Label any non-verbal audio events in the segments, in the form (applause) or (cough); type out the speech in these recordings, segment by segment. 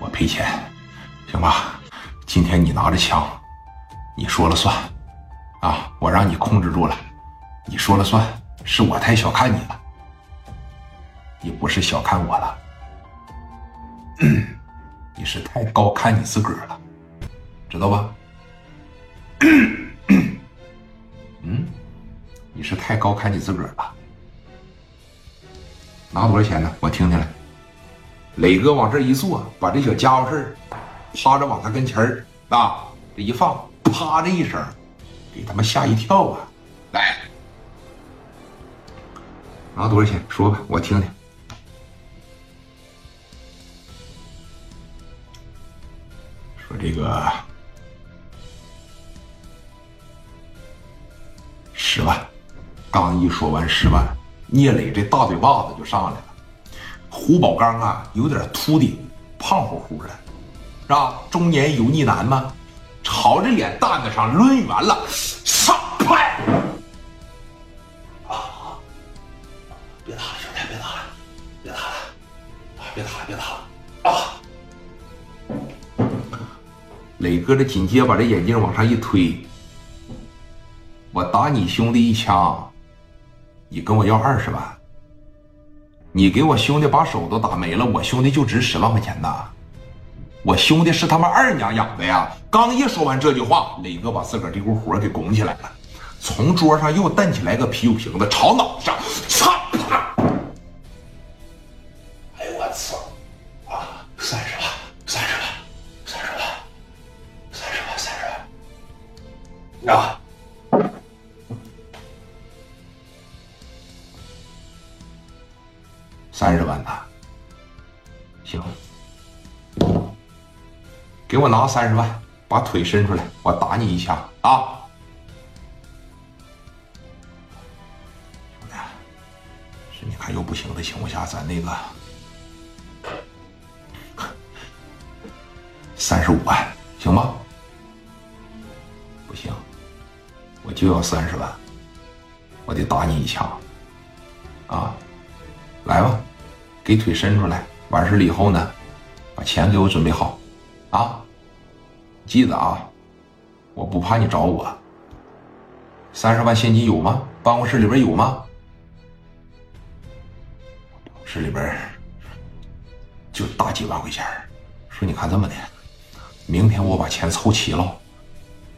我赔钱，行吧？今天你拿着枪，你说了算，啊，我让你控制住了，你说了算，是我太小看你了，你不是小看我了，你是太高看你自个儿了，知道吧？(coughs) 嗯，你是太高看你自个儿了。拿多少钱呢？我听听来。磊哥往这一坐，把这小家伙事儿趴着往他跟前儿啊，这一放，啪的一声，给他们吓一跳啊！来，拿多少钱？说吧，我听听。说这个十万，刚一说完十万，聂磊这大嘴巴子就上来了。胡宝刚啊，有点秃顶，胖乎乎的，是吧？中年油腻男吗？朝着脸蛋子上抡圆了，上拍！啊！别打了，兄弟，别打了，别打了，别打了，别打了！啊！磊哥这紧接把这眼镜往上一推，我打你兄弟一枪，你跟我要二十万。你给我兄弟把手都打没了，我兄弟就值十万块钱呐！我兄弟是他妈二娘养的呀！刚一说完这句话，磊哥把自个儿这股火给拱起来了，从桌上又蹬起来个啤酒瓶子，朝脑袋上，操！哎呦我操！啊，三十万，三十万，三十万，三十万，三十万！啊！三十万呐，行，给我拿三十万，把腿伸出来，我打你一枪啊！兄弟，是你看又不行的情况下，咱那个 (laughs) 三十五万行吗？不行，我就要三十万，我得打你一枪啊！来吧。给腿伸出来，完事了以后呢，把钱给我准备好，啊，记得啊，我不怕你找我。三十万现金有吗？办公室里边有吗？办公室里边就大几万块钱。说你看这么的，明天我把钱凑齐了，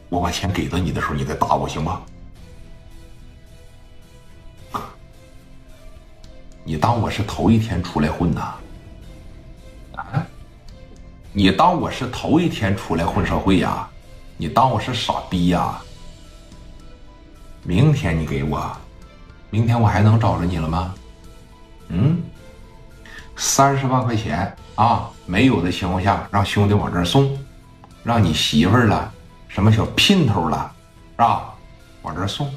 我把钱给到你的时候，你再打我行吗？你当我是头一天出来混呐？啊？你当我是头一天出来混社会呀？你当我是傻逼呀？明天你给我，明天我还能找着你了吗？嗯？三十万块钱啊，没有的情况下，让兄弟往这送，让你媳妇儿了，什么小姘头了，是吧？往这送，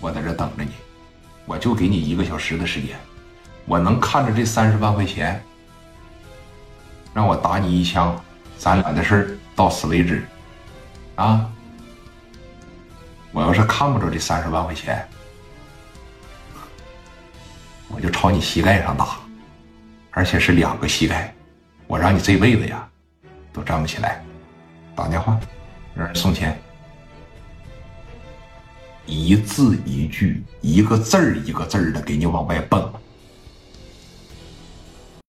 我在这等着你。我就给你一个小时的时间，我能看着这三十万块钱，让我打你一枪，咱俩的事到此为止，啊！我要是看不着这三十万块钱，我就朝你膝盖上打，而且是两个膝盖，我让你这辈子呀都站不起来。打电话，让人送钱。一字一句，一个字儿一个字儿的给你往外蹦。